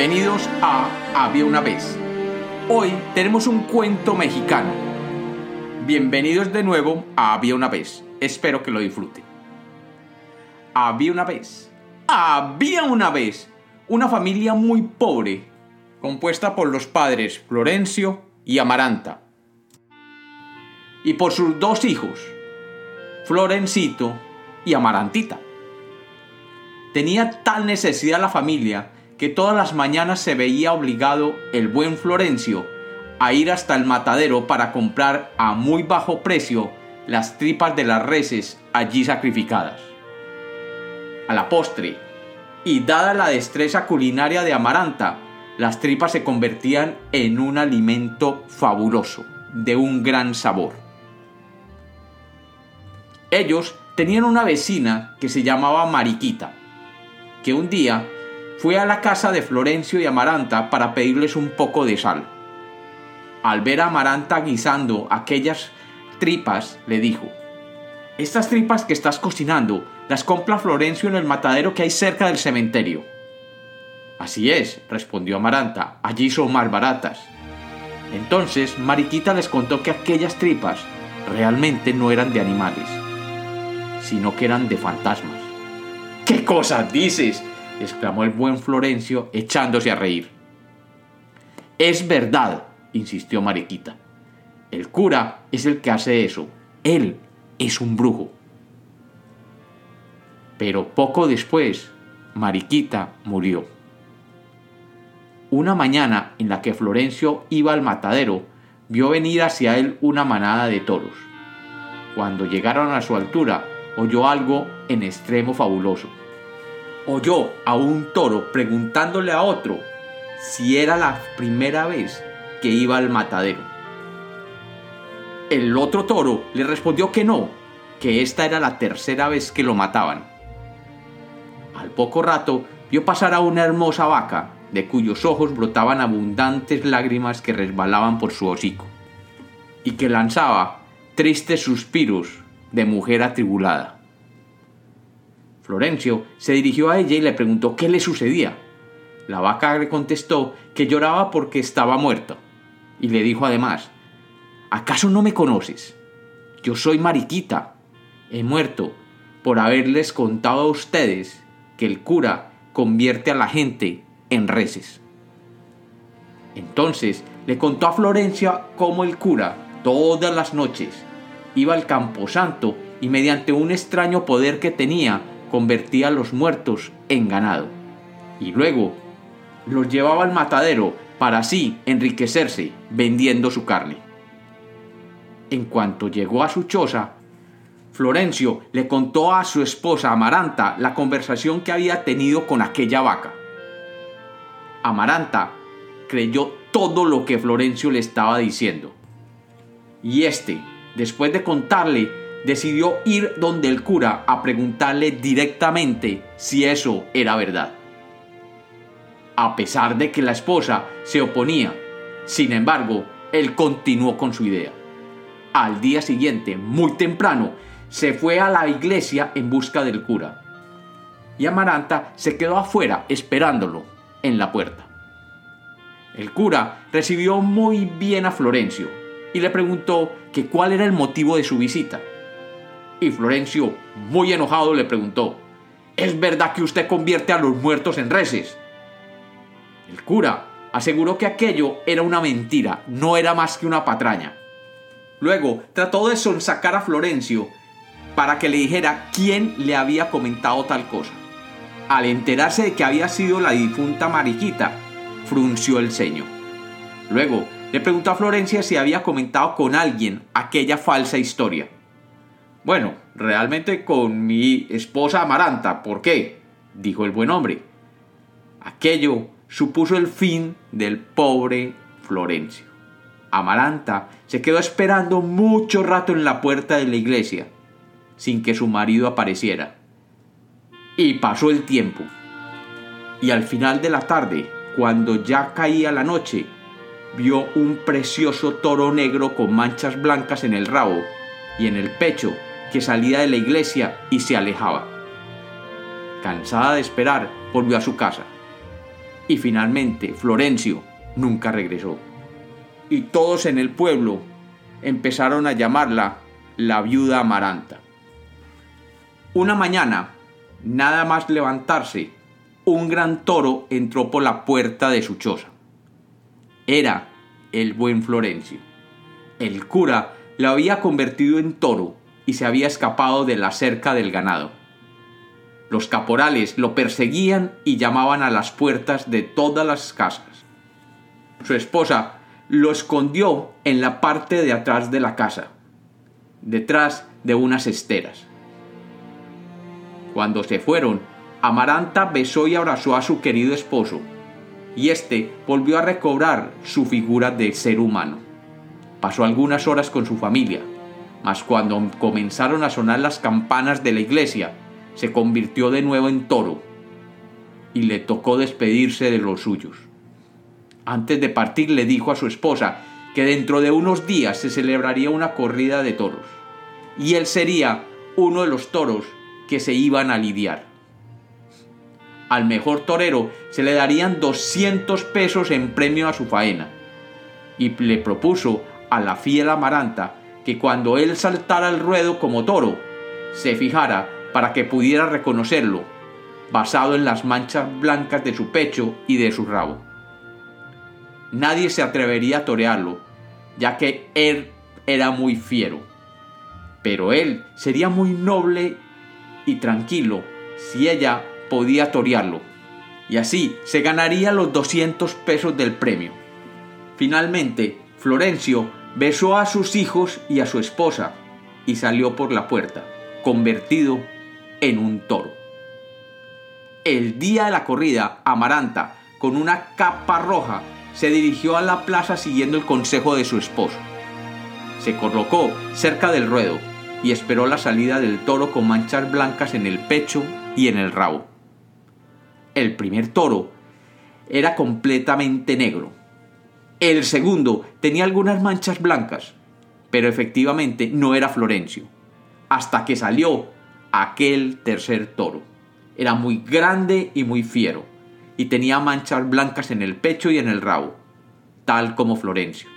Bienvenidos a Había una vez. Hoy tenemos un cuento mexicano. Bienvenidos de nuevo a Había una vez. Espero que lo disfruten. Había una vez. Había una vez una familia muy pobre, compuesta por los padres Florencio y Amaranta, y por sus dos hijos, Florencito y Amarantita. Tenía tal necesidad la familia que todas las mañanas se veía obligado el buen Florencio a ir hasta el matadero para comprar a muy bajo precio las tripas de las reses allí sacrificadas. A la postre, y dada la destreza culinaria de Amaranta, las tripas se convertían en un alimento fabuloso, de un gran sabor. Ellos tenían una vecina que se llamaba Mariquita, que un día fue a la casa de Florencio y Amaranta para pedirles un poco de sal. Al ver a Amaranta guisando aquellas tripas, le dijo, Estas tripas que estás cocinando las compra Florencio en el matadero que hay cerca del cementerio. Así es, respondió Amaranta, allí son más baratas. Entonces Mariquita les contó que aquellas tripas realmente no eran de animales, sino que eran de fantasmas. ¿Qué cosas dices? Exclamó el buen Florencio echándose a reír. Es verdad, insistió Mariquita. El cura es el que hace eso. Él es un brujo. Pero poco después, Mariquita murió. Una mañana en la que Florencio iba al matadero, vio venir hacia él una manada de toros. Cuando llegaron a su altura, oyó algo en extremo fabuloso oyó a un toro preguntándole a otro si era la primera vez que iba al matadero. El otro toro le respondió que no, que esta era la tercera vez que lo mataban. Al poco rato vio pasar a una hermosa vaca, de cuyos ojos brotaban abundantes lágrimas que resbalaban por su hocico, y que lanzaba tristes suspiros de mujer atribulada. Florencio se dirigió a ella y le preguntó qué le sucedía. La vaca le contestó que lloraba porque estaba muerto, y le dijo además, ¿acaso no me conoces? Yo soy Mariquita. He muerto por haberles contado a ustedes que el cura convierte a la gente en reces. Entonces le contó a Florencia cómo el cura, todas las noches, iba al camposanto y mediante un extraño poder que tenía, convertía a los muertos en ganado y luego los llevaba al matadero para así enriquecerse vendiendo su carne. En cuanto llegó a su choza, Florencio le contó a su esposa Amaranta la conversación que había tenido con aquella vaca. Amaranta creyó todo lo que Florencio le estaba diciendo. Y este, después de contarle decidió ir donde el cura a preguntarle directamente si eso era verdad. A pesar de que la esposa se oponía, sin embargo, él continuó con su idea. Al día siguiente, muy temprano, se fue a la iglesia en busca del cura. Y Amaranta se quedó afuera esperándolo en la puerta. El cura recibió muy bien a Florencio y le preguntó que cuál era el motivo de su visita. Y Florencio, muy enojado, le preguntó, ¿Es verdad que usted convierte a los muertos en reses? El cura aseguró que aquello era una mentira, no era más que una patraña. Luego trató de sonsacar a Florencio para que le dijera quién le había comentado tal cosa. Al enterarse de que había sido la difunta Mariquita, frunció el ceño. Luego le preguntó a Florencia si había comentado con alguien aquella falsa historia. Bueno, realmente con mi esposa Amaranta. ¿Por qué? dijo el buen hombre. Aquello supuso el fin del pobre Florencio. Amaranta se quedó esperando mucho rato en la puerta de la iglesia, sin que su marido apareciera. Y pasó el tiempo. Y al final de la tarde, cuando ya caía la noche, vio un precioso toro negro con manchas blancas en el rabo y en el pecho que salía de la iglesia y se alejaba. Cansada de esperar, volvió a su casa. Y finalmente Florencio nunca regresó. Y todos en el pueblo empezaron a llamarla la viuda Amaranta. Una mañana, nada más levantarse, un gran toro entró por la puerta de su choza. Era el buen Florencio. El cura lo había convertido en toro y se había escapado de la cerca del ganado. Los caporales lo perseguían y llamaban a las puertas de todas las casas. Su esposa lo escondió en la parte de atrás de la casa, detrás de unas esteras. Cuando se fueron, Amaranta besó y abrazó a su querido esposo, y éste volvió a recobrar su figura de ser humano. Pasó algunas horas con su familia, mas cuando comenzaron a sonar las campanas de la iglesia, se convirtió de nuevo en toro, y le tocó despedirse de los suyos. Antes de partir le dijo a su esposa que dentro de unos días se celebraría una corrida de toros, y él sería uno de los toros que se iban a lidiar. Al mejor torero se le darían 200 pesos en premio a su faena. Y le propuso a la fiel Amaranta que cuando él saltara al ruedo como toro, se fijara para que pudiera reconocerlo, basado en las manchas blancas de su pecho y de su rabo. Nadie se atrevería a torearlo, ya que él era muy fiero. Pero él sería muy noble y tranquilo si ella podía torearlo, y así se ganaría los 200 pesos del premio. Finalmente, Florencio besó a sus hijos y a su esposa y salió por la puerta, convertido en un toro. El día de la corrida, Amaranta, con una capa roja, se dirigió a la plaza siguiendo el consejo de su esposo. Se colocó cerca del ruedo y esperó la salida del toro con manchas blancas en el pecho y en el rabo. El primer toro era completamente negro. El segundo tenía algunas manchas blancas, pero efectivamente no era Florencio, hasta que salió aquel tercer toro. Era muy grande y muy fiero, y tenía manchas blancas en el pecho y en el rabo, tal como Florencio.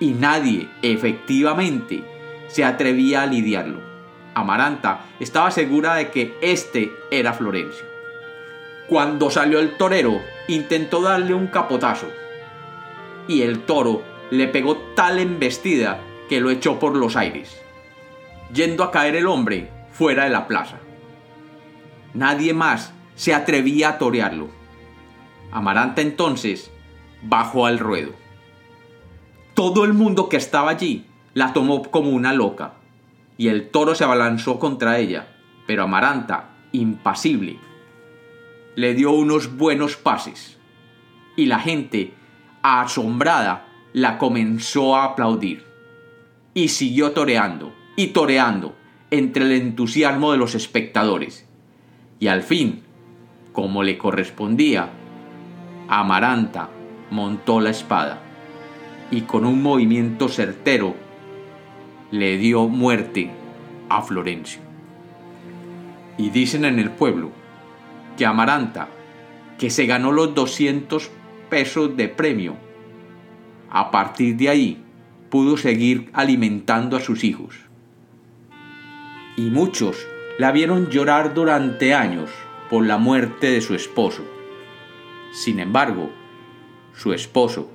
Y nadie, efectivamente, se atrevía a lidiarlo. Amaranta estaba segura de que este era Florencio. Cuando salió el torero, intentó darle un capotazo. Y el toro le pegó tal embestida que lo echó por los aires, yendo a caer el hombre fuera de la plaza. Nadie más se atrevía a torearlo. Amaranta entonces bajó al ruedo. Todo el mundo que estaba allí la tomó como una loca, y el toro se abalanzó contra ella, pero Amaranta, impasible, le dio unos buenos pases, y la gente, asombrada, la comenzó a aplaudir, y siguió toreando, y toreando, entre el entusiasmo de los espectadores, y al fin, como le correspondía, Amaranta montó la espada, y con un movimiento certero le dio muerte a Florencio. Y dicen en el pueblo que Amaranta, que se ganó los 200 pesos de premio, a partir de ahí pudo seguir alimentando a sus hijos. Y muchos la vieron llorar durante años por la muerte de su esposo. Sin embargo, su esposo,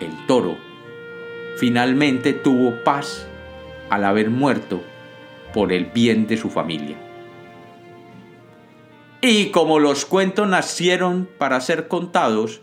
el toro, finalmente tuvo paz al haber muerto por el bien de su familia. Y como los cuentos nacieron para ser contados,